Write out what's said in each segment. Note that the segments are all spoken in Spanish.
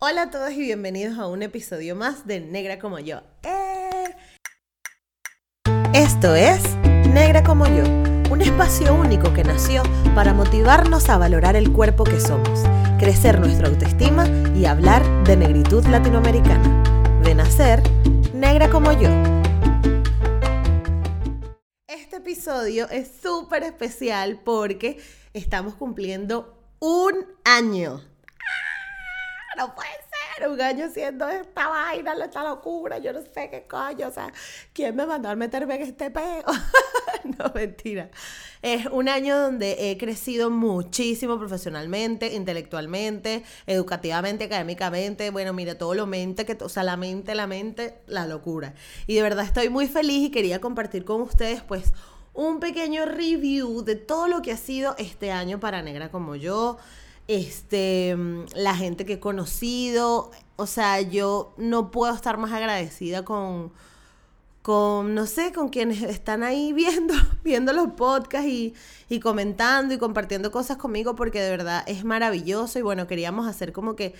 Hola a todos y bienvenidos a un episodio más de Negra como yo. ¡Eh! Esto es Negra como yo, un espacio único que nació para motivarnos a valorar el cuerpo que somos, crecer nuestra autoestima y hablar de negritud latinoamericana. De nacer, negra como yo. Este episodio es súper especial porque estamos cumpliendo un año no puede ser, un año haciendo esta vaina, esta locura, yo no sé qué coño, o sea, ¿quién me mandó a meterme en este peo? no, mentira. Es un año donde he crecido muchísimo profesionalmente, intelectualmente, educativamente, académicamente, bueno, mira, todo lo mente, que, o sea, la mente, la mente, la locura. Y de verdad estoy muy feliz y quería compartir con ustedes, pues, un pequeño review de todo lo que ha sido este año para Negra como yo este, la gente que he conocido. O sea, yo no puedo estar más agradecida con, con no sé, con quienes están ahí viendo, viendo los podcasts y, y comentando y compartiendo cosas conmigo porque de verdad es maravilloso y bueno, queríamos hacer como que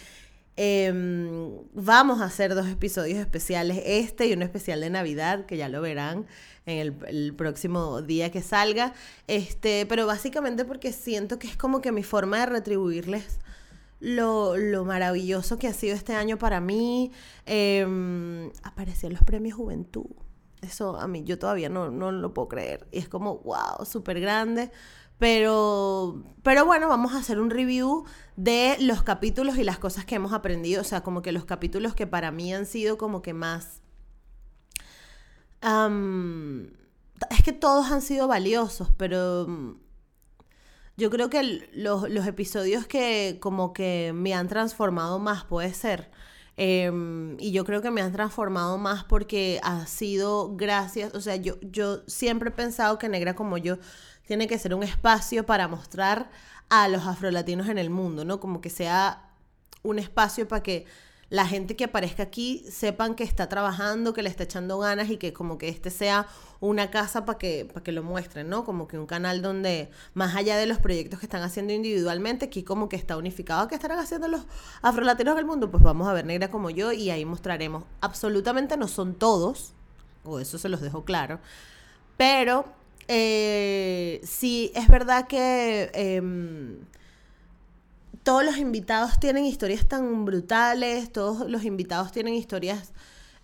em, vamos a hacer dos episodios especiales, este y un especial de Navidad, que ya lo verán en el, próximo día que salga. Este, pero básicamente porque siento que es como que mi forma de retribuirles lo, maravilloso que ha sido este año para mí. Eh, los premios Juventud. Eso a mí yo todavía no, no lo puedo creer. Y es como, wow, súper grande. Pero, pero bueno, vamos a hacer un review de los capítulos y las cosas que hemos aprendido. O sea, como que los capítulos que para mí han sido como que más es que todos han sido valiosos, pero mm, yo creo que los, episodios que como que me han transformado más puede ser. Em, y yo creo que me han transformado más porque ha sido gracias, o sea, yo, yo siempre he pensado que Negra como yo tiene que ser un espacio para mostrar a los afrolatinos en el mundo, ¿no? Como que sea un espacio para que la gente que aparezca aquí sepan que está trabajando, que le está echando ganas y que como que este sea una casa para que, que lo muestren, ¿no? Como que un canal donde, más allá de los proyectos que están haciendo individualmente, aquí como que está unificado, ¿qué estarán haciendo los afrolatinos del mundo? Pues vamos a ver negra como yo y ahí mostraremos. Absolutamente no son todos, o eso se los dejo claro, pero eh, sí es verdad que... Em, todos los invitados tienen historias tan brutales, todos los invitados tienen historias...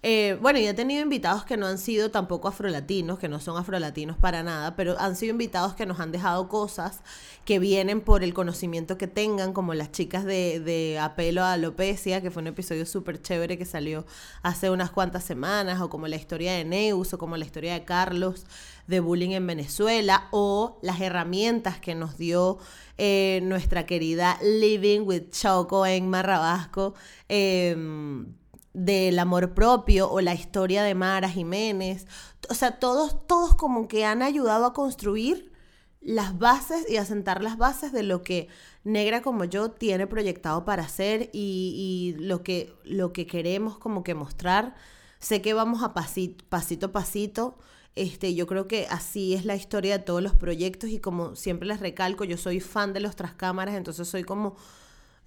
Eh, bueno, yo he tenido invitados que no han sido tampoco afrolatinos, que no son afrolatinos para nada, pero han sido invitados que nos han dejado cosas que vienen por el conocimiento que tengan, como las chicas de, de Apelo a Alopecia, que fue un episodio súper chévere que salió hace unas cuantas semanas, o como la historia de Neus, o como la historia de Carlos de bullying en Venezuela, o las herramientas que nos dio eh, nuestra querida Living with Choco en Marrabasco, em, del amor propio o la historia de Mara Jiménez. O sea, todos, todos como que han ayudado a construir las bases y a sentar las bases de lo que Negra como yo tiene proyectado para hacer y, lo, que, lo que queremos como que mostrar. Sé que vamos a pasito, pasito a pasito este, yo creo que así es la historia de todos los proyectos y como siempre les recalco, yo soy fan de los cámaras, entonces soy como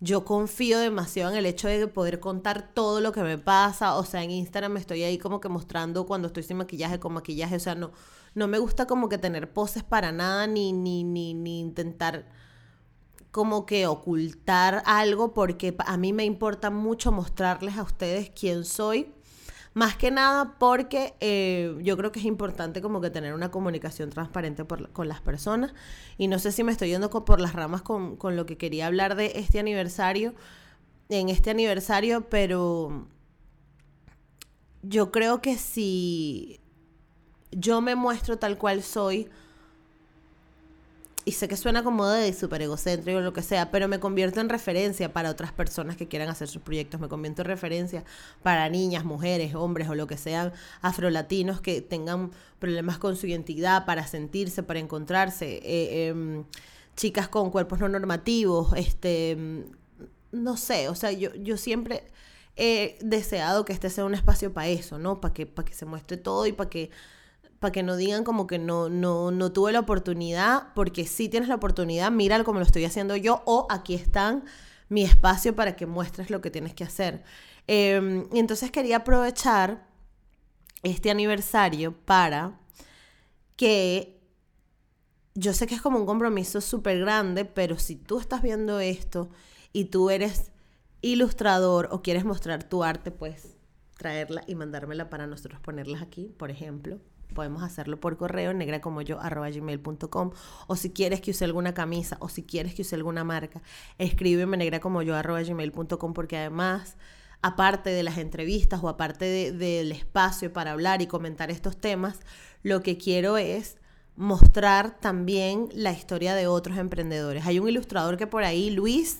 yo confío demasiado en el hecho de poder contar todo lo que me pasa, o sea, en Instagram me estoy ahí como que mostrando cuando estoy sin maquillaje, con maquillaje, o sea, no no me gusta como que tener poses para nada ni ni ni ni intentar como que ocultar algo porque a mí me importa mucho mostrarles a ustedes quién soy más que nada porque eh, yo creo que es importante como que tener una comunicación transparente con las personas. Y no sé si me estoy yendo por las ramas con, con lo que quería hablar de este aniversario, en este aniversario, pero yo creo que si yo me muestro tal cual soy, y sé que suena como de súper egocéntrico o lo que sea, pero me convierto en referencia para otras personas que quieran hacer sus proyectos, me convierto en referencia para niñas, mujeres, hombres o lo que sean afrolatinos que tengan problemas con su identidad, para sentirse, para encontrarse, eh, em, chicas con cuerpos no normativos, este, no sé, o sea, yo, yo siempre he deseado que este sea un espacio para eso, ¿no? Para que, para que se muestre todo y para que para que no digan como que no, no, no tuve la oportunidad, porque si tienes la oportunidad, mira como lo estoy haciendo yo, o aquí están mi espacio para que muestres lo que tienes que hacer. Em, y entonces quería aprovechar este aniversario para que yo sé que es como un compromiso súper grande, pero si tú estás viendo esto y tú eres ilustrador o quieres mostrar tu arte, pues traerla y mandármela para nosotros ponerlas aquí, por ejemplo. Podemos hacerlo por correo, negra como yo, arroba. O si quieres que use alguna camisa, o si quieres que use alguna marca, escríbeme negra como porque además aparte de las entrevistas o aparte del espacio para hablar y comentar estos temas, lo que quiero es mostrar también la historia de otros emprendedores. Hay un ilustrador que por ahí, Luis,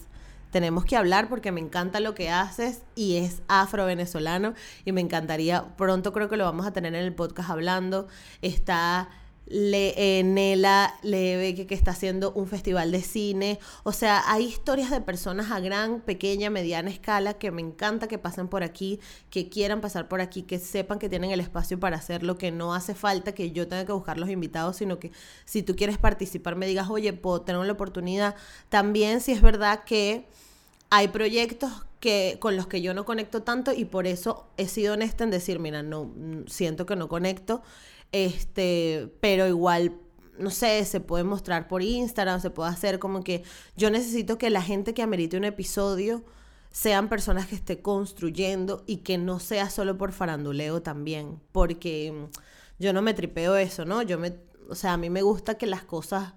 tenemos que hablar porque me encanta lo que haces y es afro-venezolano y me encantaría, pronto creo que lo vamos a tener en el podcast hablando. Está le, eh, Nela ve que, está haciendo un festival de cine. O sea, hay historias de personas a gran, pequeña, mediana escala que me encanta que pasen por aquí, que quieran pasar por aquí, que sepan que tienen el espacio para hacerlo, que no hace falta que yo tenga que buscar los invitados, sino que si tú quieres participar me digas, oye, puedo tener la oportunidad. También si es verdad que hay proyectos que, con los que yo no conecto tanto y por eso he sido honesta en decir, mira, no, siento que no conecto. Este, pero igual, no sé, se puede mostrar por Instagram, se puede hacer como que yo necesito que la gente que amerite un episodio sean personas que esté construyendo y que no sea solo por faranduleo también, porque yo no me tripeo eso, ¿no? Yo me, o sea, a mí me gusta que las cosas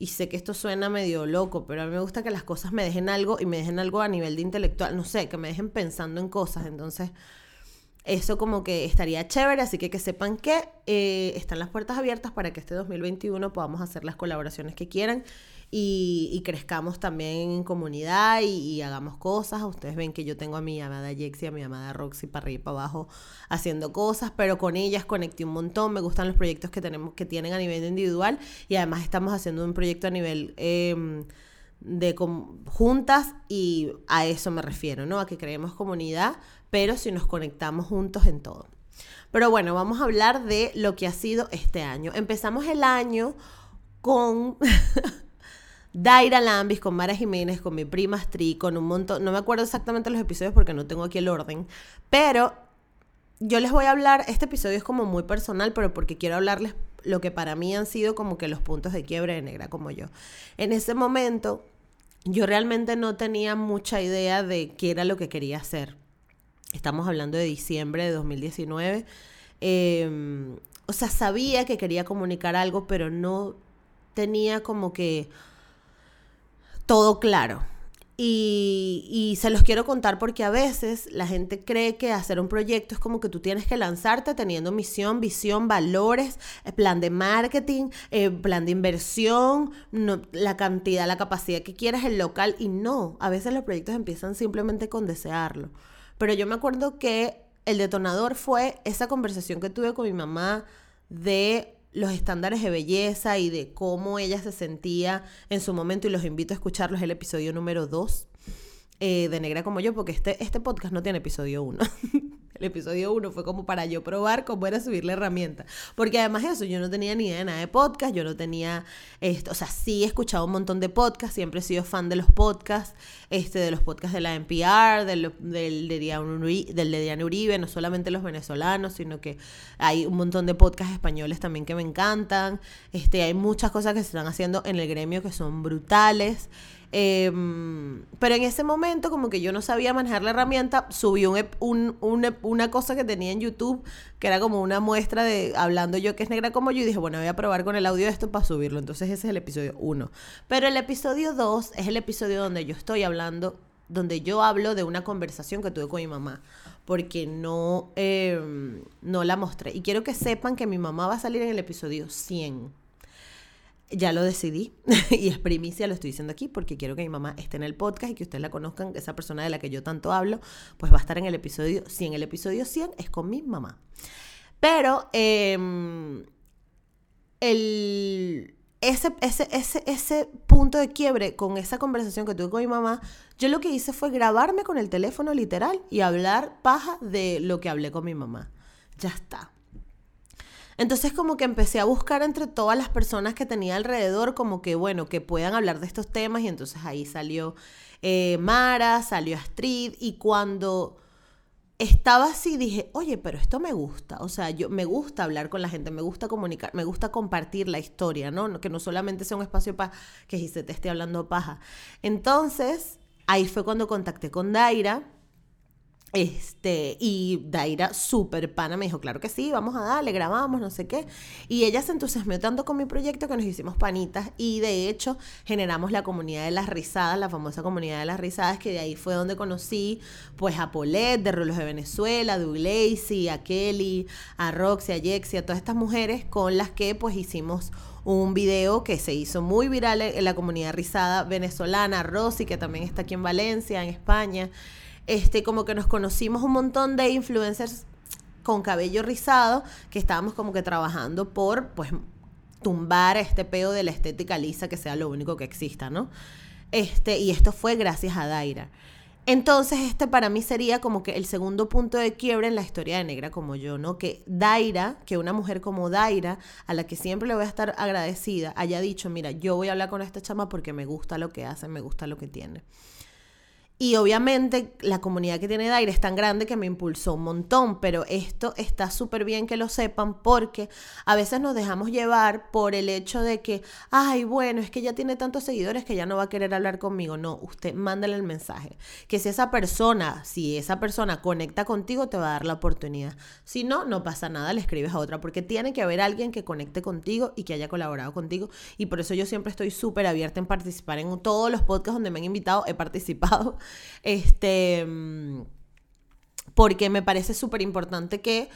y sé que esto suena medio loco, pero a mí me gusta que las cosas me dejen algo y me dejen algo a nivel de intelectual, no sé, que me dejen pensando en cosas, entonces eso como que estaría chévere, así que que sepan que eh, están las puertas abiertas para que este 2021 podamos hacer las colaboraciones que quieran y, crezcamos también en comunidad y, hagamos cosas. Ustedes ven que yo tengo a mi amada Jexi, a mi amada Roxy para arriba y para abajo haciendo cosas, pero con ellas conecté un montón. Me gustan los proyectos que tenemos que tienen a nivel individual y además estamos haciendo un proyecto a nivel em, de juntas y a eso me refiero, ¿no? A que creemos comunidad pero si nos conectamos juntos en todo. Pero bueno, vamos a hablar de lo que ha sido este año. Empezamos el año con Daira Lambis, con Mara Jiménez, con mi prima Astri, con un montón, no me acuerdo exactamente los episodios porque no tengo aquí el orden, pero yo les voy a hablar, este episodio es como muy personal, pero porque quiero hablarles lo que para mí han sido como que los puntos de quiebre de negra como yo. En ese momento yo realmente no tenía mucha idea de qué era lo que quería hacer. Estamos hablando de diciembre de 2019. Em, o sea, sabía que quería comunicar algo, pero no tenía como que todo claro. Y, se los quiero contar porque a veces la gente cree que hacer un proyecto es como que tú tienes que lanzarte teniendo misión, visión, valores, eh, plan de marketing, eh, plan de inversión, la cantidad, la capacidad que quieras, el local. Y no, a veces los proyectos empiezan simplemente con desearlo. Pero yo me acuerdo que el detonador fue esa conversación que tuve con mi mamá de los estándares de belleza y de cómo ella se sentía en su momento y los invito a escucharlos el episodio número 2 eh, de Negra como yo porque este, este podcast no tiene episodio 1 El episodio 1 fue como para yo probar cómo era subir la herramienta. Porque además de eso, yo no tenía ni idea de nada de podcast, yo no tenía esto, o sea, sí he escuchado un montón de podcasts, siempre he sido fan de los podcasts, este, de los podcasts de la NPR, del, del, de Diana Uribe, no solamente los venezolanos, sino que hay un montón de podcasts españoles también que me encantan. Este, hay muchas cosas que se están haciendo en el gremio que son brutales. Em, pero en ese momento, como que yo no sabía manejar la herramienta, subí un, una cosa que tenía en YouTube, que era como una muestra de hablando yo que es negra como yo, y dije, bueno, voy a probar con el audio esto para subirlo. Entonces ese es el episodio 1. Pero el episodio 2 es el episodio donde yo estoy hablando, donde yo hablo de una conversación que tuve con mi mamá porque no, em, no la mostré. Y quiero que sepan que mi mamá va a salir en el episodio 100 ya lo decidí y es primicia, lo estoy diciendo aquí porque quiero que mi mamá esté en el podcast y que ustedes la conozcan, esa persona de la que yo tanto hablo, pues va a estar en el episodio 100. El episodio 100 es con mi mamá. Pero em, el, ese, ese, ese, ese punto de quiebre con esa conversación que tuve con mi mamá, yo lo que hice fue grabarme con el teléfono literal y hablar paja de lo que hablé con mi mamá. Ya está. Entonces como que empecé a buscar entre todas las personas que tenía alrededor como que, bueno, que puedan hablar de estos temas y entonces ahí salió eh, Mara, salió Astrid y cuando estaba así dije, oye, pero esto me gusta, o sea, yo me gusta hablar con la gente, me gusta comunicar, me gusta compartir la historia, ¿no? Que no solamente sea un espacio para que si se te esté hablando paja. Entonces, ahí fue cuando contacté con Daira este, y Daira, súper pana, me dijo, claro que sí, vamos a darle, grabamos, no sé qué. Y ella se entusiasmó tanto con mi proyecto que nos hicimos panitas y de hecho generamos la comunidad de las risadas, la famosa comunidad de las risadas, que de ahí fue donde conocí pues a Paulette de Rulos de Venezuela, a Douglacy, a Kelly, a Roxy, a Jexy, a todas estas mujeres con las que pues hicimos un video que se hizo muy viral en la comunidad rizada venezolana, Rosy, que también está aquí en Valencia, en España este, como que nos conocimos un montón de influencers con cabello rizado que estábamos como que trabajando por, pues, tumbar este peo de la estética lisa que sea lo único que exista, ¿no? Este, y esto fue gracias a Daira. Entonces, este para mí sería como que el segundo punto de quiebre en la historia de Negra como yo, ¿no? Que Daira, que una mujer como Daira, a la que siempre le voy a estar agradecida, haya dicho, mira, yo voy a hablar con esta chama porque me gusta lo que hace, me gusta lo que tiene. Y obviamente la comunidad que tiene Daira es tan grande que me impulsó un montón, pero esto está súper bien que lo sepan porque a veces nos dejamos llevar por el hecho de que, ay, bueno, es que ya tiene tantos seguidores que ya no va a querer hablar conmigo. No, usted mándale el mensaje. Que si esa persona, si esa persona conecta contigo, te va a dar la oportunidad. Si no, no pasa nada, le escribes a otra, porque tiene que haber alguien que conecte contigo y que haya colaborado contigo. Y por eso yo siempre estoy súper abierta en participar en todos los podcasts donde me han invitado, he participado. Este, porque me parece súper importante que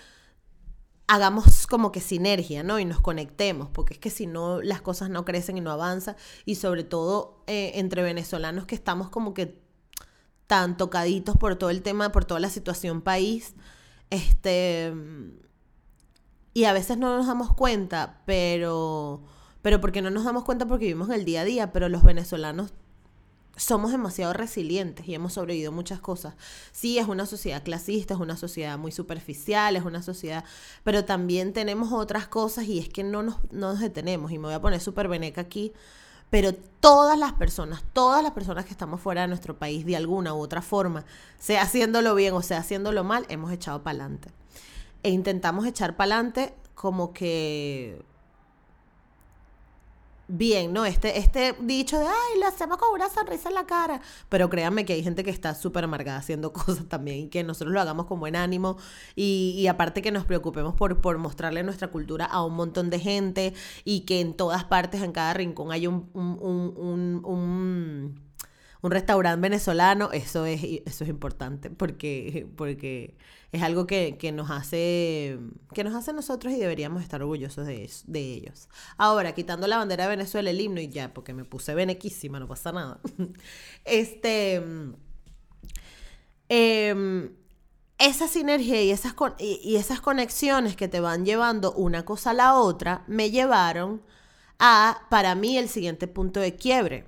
hagamos como que sinergia, ¿no? Y nos conectemos, porque es que si no, las cosas no crecen y no avanzan, y sobre todo eh, entre venezolanos que estamos como que tan tocaditos por todo el tema, por toda la situación país, este, y a veces no nos damos cuenta, pero, pero porque no nos damos cuenta porque vivimos en el día a día, pero los venezolanos somos demasiado resilientes y hemos sobrevivido muchas cosas. Sí, es una sociedad clasista, es una sociedad muy superficial, es una sociedad, pero también tenemos otras cosas y es que no nos, no nos detenemos. Y me voy a poner súper veneca aquí, pero todas las personas, todas las personas que estamos fuera de nuestro país de alguna u otra forma, sea haciéndolo bien o sea haciéndolo mal, hemos echado para adelante. E intentamos echar para adelante como que bien, ¿no? Este, este dicho de, ay, lo hacemos con una sonrisa en la cara. Pero créanme que hay gente que está súper amargada haciendo cosas también y que nosotros lo hagamos con buen ánimo y, y, aparte que nos preocupemos por, por mostrarle nuestra cultura a un montón de gente y que en todas partes, en cada rincón, hay un, un, un, un, un restaurante venezolano, eso es, eso es importante porque, porque es algo que, nos hace que nos hace nosotros y deberíamos estar orgullosos de, de, ellos. Ahora, quitando la bandera de Venezuela, el himno y ya, porque me puse benequísima, no pasa nada. este eh, esa sinergia y esas, y esas conexiones que te van llevando una cosa a la otra me llevaron a, para mí, el siguiente punto de quiebre.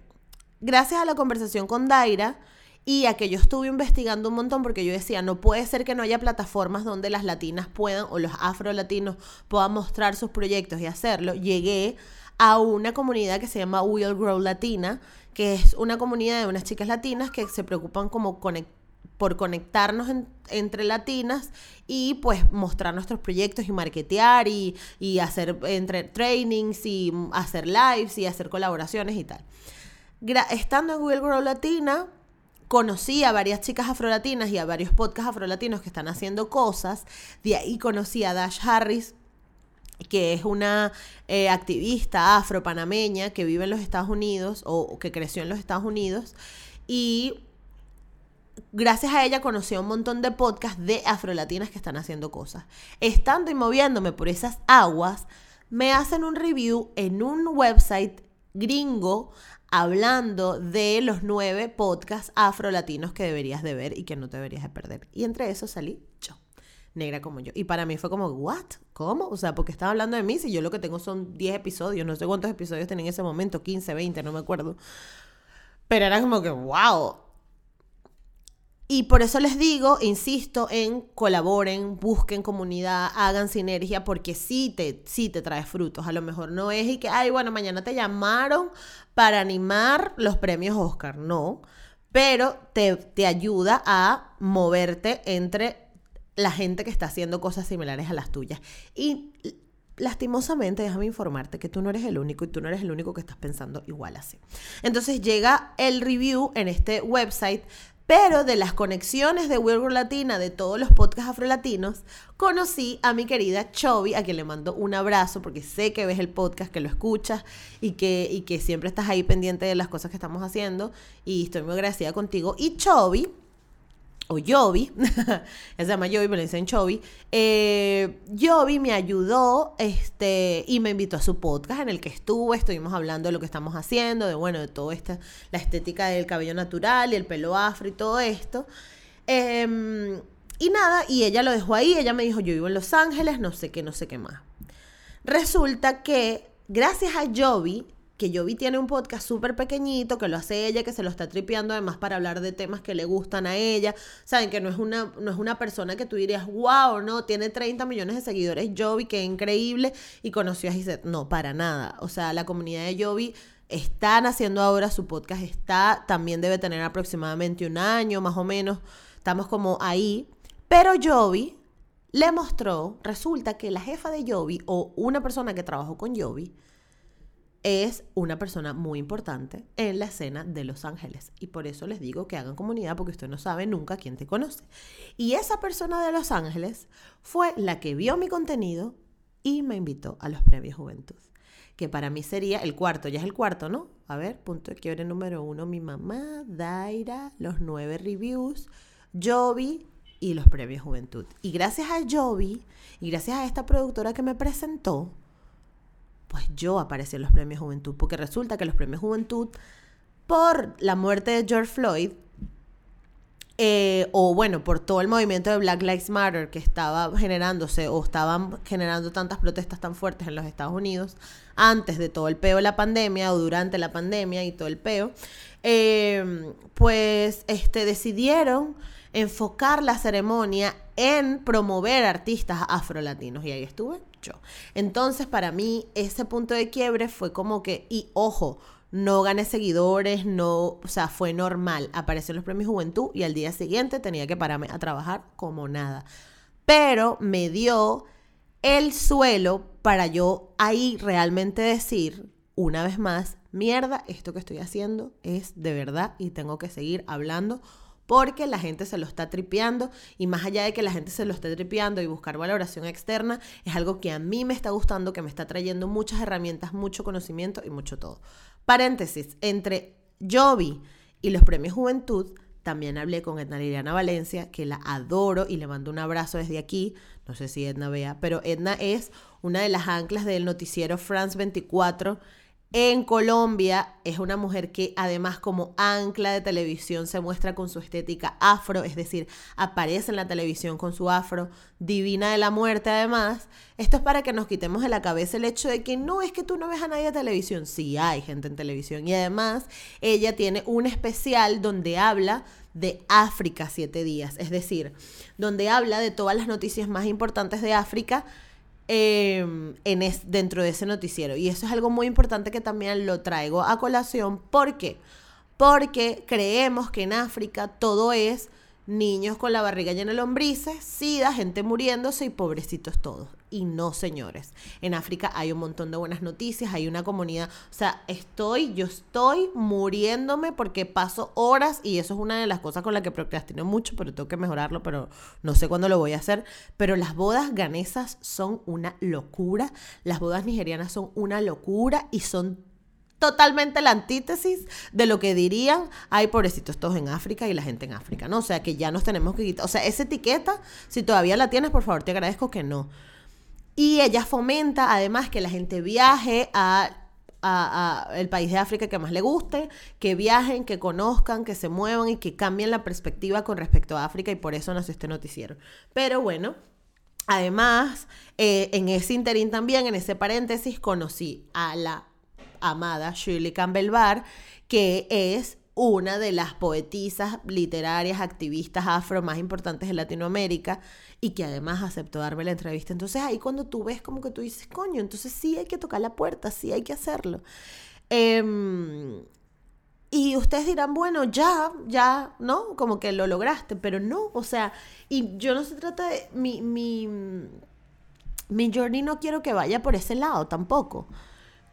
Gracias a la conversación con Daira, y a que yo estuve investigando un montón porque yo decía, no puede ser que no haya plataformas donde las latinas puedan o los afro-latinos puedan mostrar sus proyectos y hacerlo. Llegué a una comunidad que se llama Will Grow Latina, que es una comunidad de unas chicas latinas que se preocupan como por conectarnos entre latinas y pues mostrar nuestros proyectos y marketear y, y hacer entre trainings y hacer lives y hacer colaboraciones y tal. Estando en Will Grow Latina, conocí a varias chicas afrolatinas y a varios podcasts afrolatinos que están haciendo cosas. De ahí conocí a Dash Harris, que es una eh, activista afro-panameña que vive en los Estados Unidos o que creció en los Estados Unidos. Y gracias a ella conocí a un montón de podcasts de afrolatinas que están haciendo cosas. Estando y moviéndome por esas aguas, me hacen un review en un website gringo hablando de los nueve podcasts afro-latinos que deberías de ver y que no te deberías de perder. Y entre esos salí yo, negra como yo. Y para mí fue como, ¿what? ¿Cómo? O sea, porque estaba hablando de mí si yo lo que tengo son 10 episodios, no sé cuántos episodios tenía en ese momento, 15, 20, no me acuerdo. Pero era como que, wow. Y por eso les digo, insisto en colaboren, busquen comunidad, hagan sinergia, porque sí te, te trae frutos. A lo mejor no es y que, ay, bueno, mañana te llamaron para animar los premios Oscar. No, pero te, te ayuda a moverte entre la gente que está haciendo cosas similares a las tuyas. Y lastimosamente, déjame informarte que tú no eres el único y tú no eres el único que estás pensando igual así. Entonces llega el review en este website pero de las conexiones de World Latina, de todos los podcasts afrolatinos, conocí a mi querida Chovy, a quien le mando un abrazo, porque sé que ves el podcast, que lo escuchas y que, y que siempre estás ahí pendiente de las cosas que estamos haciendo. Y estoy muy agradecida contigo. Y Chovy o Yobi, se llama Yobi, pero le dicen Chobi, eh, Yobi me ayudó este, y me invitó a su podcast en el que estuve, estuvimos hablando de lo que estamos haciendo, de bueno, de todo esta, la estética del cabello natural y el pelo afro y todo esto. Em, y nada, y ella lo dejó ahí, ella me dijo, yo vivo en Los Ángeles, no sé qué, no sé qué más. Resulta que gracias a Yobi, que Yovi tiene un podcast súper pequeñito, que lo hace ella, que se lo está tripeando además para hablar de temas que le gustan a ella. Saben que no es una, no es una persona que tú dirías, wow, no, tiene 30 millones de seguidores Yovi, qué increíble, y conoció a Gisette. No, para nada. O sea, la comunidad de Yovi están haciendo ahora su podcast, está, también debe tener aproximadamente un año más o menos. Estamos como ahí. Pero Yovi le mostró, resulta que la jefa de Yovi o una persona que trabajó con Yovi, es una persona muy importante en la escena de Los Ángeles. Y por eso les digo que hagan comunidad porque usted no sabe nunca quién te conoce. Y esa persona de Los Ángeles fue la que vio mi contenido y me invitó a los premios Juventud. Que para mí sería el cuarto, ya es el cuarto, ¿no? A ver, punto de quiebre número uno, mi mamá, Daira, los nueve reviews, Jovi y los premios Juventud. Y gracias a Jovi y gracias a esta productora que me presentó, pues yo aparecí en los premios Juventud, porque resulta que los premios Juventud, por la muerte de George Floyd, eh, o bueno, por todo el movimiento de Black Lives Matter que estaba generándose o estaban generando tantas protestas tan fuertes en los Estados Unidos antes de todo el peo de la pandemia o durante la pandemia y todo el peo, eh, pues este, decidieron enfocar la ceremonia en promover artistas afrolatinos. Y ahí estuve Entonces, para mí, ese punto de quiebre fue como que, y ojo, no gané seguidores, no, o sea, fue normal. Apareció los premios Juventud y al día siguiente tenía que pararme a trabajar como nada. Pero me dio el suelo para yo ahí realmente decir, una vez más, mierda, esto que estoy haciendo es de verdad y tengo que seguir hablando porque la gente se lo está tripeando y más allá de que la gente se lo esté tripeando y buscar valoración externa, es algo que a mí me está gustando, que me está trayendo muchas herramientas, mucho conocimiento y mucho todo. Paréntesis, entre Jovi y los premios Juventud, también hablé con Edna Liliana Valencia, que la adoro y le mando un abrazo desde aquí. No sé si Edna vea, pero Edna es una de las anclas del noticiero France 24 en Colombia es una mujer que además como ancla de televisión se muestra con su estética afro, es decir, aparece en la televisión con su afro, divina de la muerte además. Esto es para que nos quitemos de la cabeza el hecho de que no es que tú no ves a nadie en televisión, sí hay gente en televisión y además ella tiene un especial donde habla de África siete días, es decir, donde habla de todas las noticias más importantes de África Em, en dentro de ese noticiero. Y eso es algo muy importante que también lo traigo a colación. ¿Por qué? Porque creemos que en África todo es niños con la barriga llena de lombrices, sida, gente muriéndose y pobrecitos todos. Y no, señores. En África hay un montón de buenas noticias, hay una comunidad. O sea, estoy, yo estoy muriéndome porque paso horas y eso es una de las cosas con las que procrastino mucho, pero tengo que mejorarlo, pero no sé cuándo lo voy a hacer. Pero las bodas ganesas son una locura. Las bodas nigerianas son una locura y son totalmente la antítesis de lo que dirían, ay, pobrecitos todos en África y la gente en África, ¿no? O sea, que ya nos tenemos que quitar. O sea, esa etiqueta, si todavía la tienes, por favor, te agradezco que no. Y ella fomenta además que la gente viaje a, el país de África que más le guste, que viajen, que conozcan, que se muevan y que cambien la perspectiva con respecto a África y por eso nació este noticiero. Pero bueno, además, eh, en ese interín también, en ese paréntesis, conocí a la amada Shirley Campbell Barr, que es una de las poetisas literarias, activistas afro más importantes de Latinoamérica y que además aceptó darme la entrevista. Entonces ahí cuando tú ves como que tú dices, coño, entonces sí hay que tocar la puerta, sí hay que hacerlo. Em, y ustedes dirán, bueno, ya, ya, ¿no? Como que lo lograste, pero no, o sea, y yo no se trata de, mi, mi, mi journey no quiero que vaya por ese lado tampoco.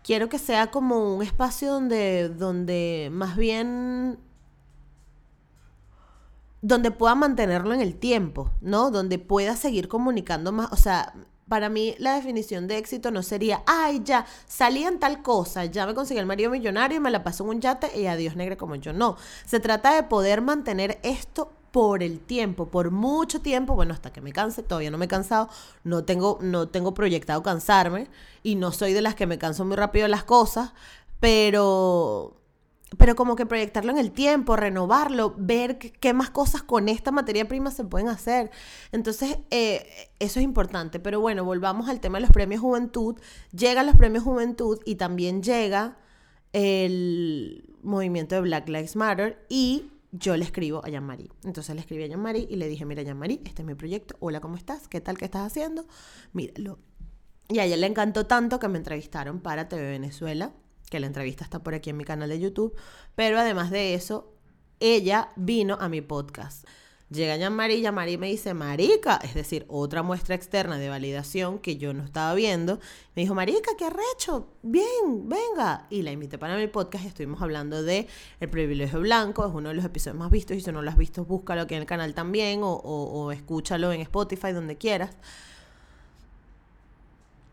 Quiero que sea como un espacio donde, donde más bien donde pueda mantenerlo en el tiempo, ¿no? Donde pueda seguir comunicando más, o sea, para mí la definición de éxito no sería, ay, ya, salí en tal cosa, ya me conseguí el marido millonario me la paso en un yate y adiós negra como yo. No, se trata de poder mantener esto por el tiempo, por mucho tiempo, bueno, hasta que me canse, todavía no me he cansado, no tengo, no tengo proyectado cansarme y no soy de las que me canso muy rápido las cosas, pero pero como que proyectarlo en el tiempo, renovarlo, ver qué más cosas con esta materia prima se pueden hacer. Entonces, eh, eso es importante. Pero bueno, volvamos al tema de los premios Juventud. Llegan los premios Juventud y también llega el movimiento de Black Lives Matter y yo le escribo a Jean-Marie. Entonces le escribí a Jean-Marie y le dije, mira Jean-Marie, este es mi proyecto. Hola, ¿cómo estás? ¿Qué tal? ¿Qué estás haciendo? Míralo. Y a ella le encantó tanto que me entrevistaron para TV Venezuela que la entrevista está por aquí en mi canal de YouTube, pero además de eso, ella vino a mi podcast. Llega Jean-Marie, jean me dice, Marica, es decir, otra muestra externa de validación que yo no estaba viendo. Me dijo, Marica, qué arrecho, bien, venga. Y la invité para mi podcast y estuvimos hablando de El privilegio blanco, es uno de los episodios más vistos y si no lo has visto, búscalo aquí en el canal también o, o escúchalo en Spotify, donde quieras.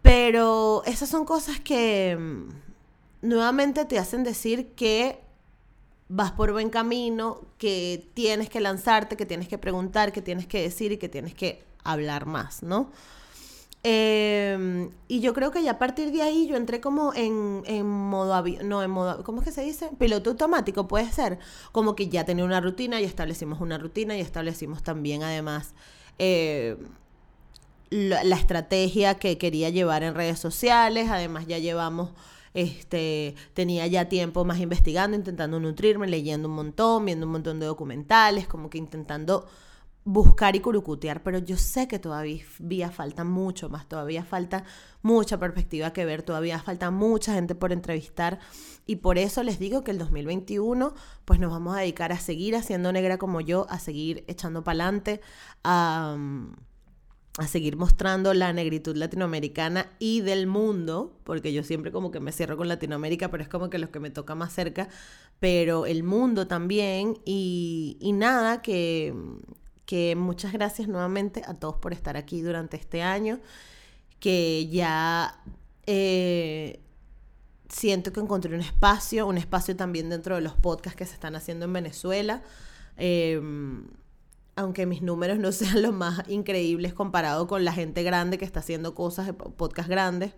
Pero esas son cosas que nuevamente te hacen decir que vas por buen camino, que tienes que lanzarte, que tienes que preguntar, que tienes que decir y que tienes que hablar más, ¿no? Em, y yo creo que ya a partir de ahí yo entré como en, en modo no en modo ¿cómo es que se dice? piloto automático puede ser como que ya tenía una rutina y establecimos una rutina y establecimos también además eh, la estrategia que quería llevar en redes sociales además ya llevamos este, tenía ya tiempo más investigando, intentando nutrirme, leyendo un montón, viendo un montón de documentales, como que intentando buscar y curucutear, pero yo sé que todavía falta mucho más, todavía falta mucha perspectiva que ver, todavía falta mucha gente por entrevistar y por eso les digo que el 2021 pues nos vamos a dedicar a seguir haciendo negra como yo, a seguir echando para adelante, a a seguir mostrando la negritud latinoamericana y del mundo, porque yo siempre como que me cierro con Latinoamérica, pero es como que los que me toca más cerca, pero el mundo también y, nada, que, que muchas gracias nuevamente a todos por estar aquí durante este año, que ya eh, siento que encontré un espacio, un espacio también dentro de los podcasts que se están haciendo en Venezuela. Eh, aunque mis números no sean los más increíbles comparado con la gente grande que está haciendo cosas, podcast grandes,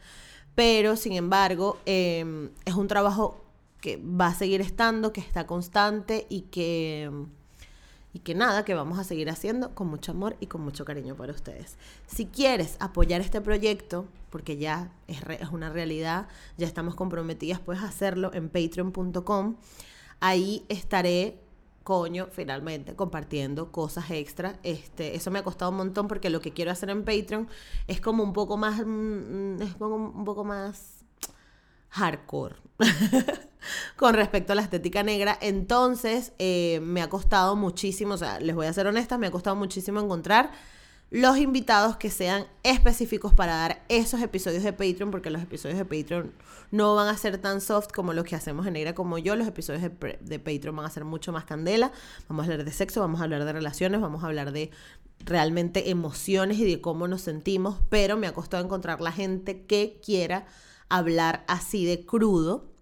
pero sin embargo em, es un trabajo que va a seguir estando, que está constante y que, y que nada, que vamos a seguir haciendo con mucho amor y con mucho cariño para ustedes. Si quieres apoyar este proyecto, porque ya es, es una realidad, ya estamos comprometidas, puedes hacerlo en patreon.com. Ahí estaré coño, finalmente, compartiendo cosas extra. Este, eso me ha costado un montón porque lo que quiero hacer en Patreon es como un poco más, mm, es como un poco más hardcore con respecto a la estética negra. Entonces, eh, me ha costado muchísimo, o sea, les voy a ser honesta, me ha costado muchísimo encontrar los invitados que sean específicos para dar esos episodios de Patreon, porque los episodios de Patreon no van a ser tan soft como los que hacemos en Negra como yo. Los episodios de, Patreon van a ser mucho más candela. Vamos a hablar de sexo, vamos a hablar de relaciones, vamos a hablar de realmente emociones y de cómo nos sentimos, pero me ha costado encontrar la gente que quiera hablar así de crudo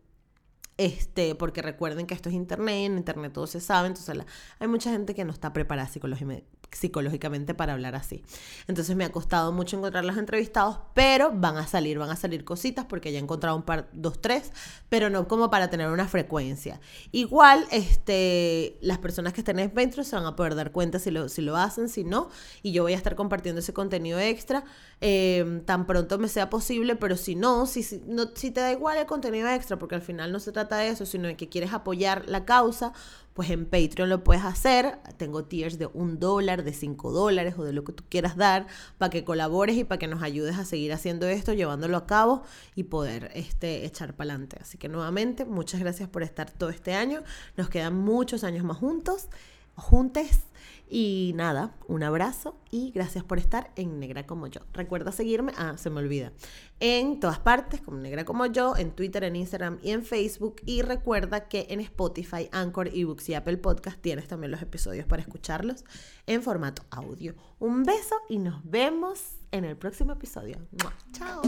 este, porque recuerden que esto es internet, en internet todo se sabe, entonces hay mucha gente que no está preparada psicológicamente psicológicamente para hablar así. Entonces me ha costado mucho encontrar los entrevistados, pero van a salir, van a salir cositas porque ya he encontrado un par, dos, tres, pero no como para tener una frecuencia. Igual, este, las personas que estén en Patreon se van a poder dar cuenta si lo, si lo hacen, si no, y yo voy a estar compartiendo ese contenido extra em, tan pronto me sea posible, pero si no, si, si, no, si te da igual el contenido extra, porque al final no se trata de eso, sino de que quieres apoyar la causa, pues en Patreon lo puedes hacer. Tengo tiers de un dólar, de cinco dólares o de lo que tú quieras dar para que colabores y para que nos ayudes a seguir haciendo esto, llevándolo a cabo y poder este, echar para adelante. Así que nuevamente, muchas gracias por estar todo este año. Nos quedan muchos años más juntos, juntes. Y nada, un abrazo y gracias por estar en Negra como yo. Recuerda seguirme, ah, se me olvida, en todas partes como Negra como yo, en Twitter, en Instagram y en Facebook. Y recuerda que en Spotify, Anchor, eBooks y Apple Podcast tienes también los episodios para escucharlos en formato audio. Un beso y nos vemos en el próximo episodio. Chao.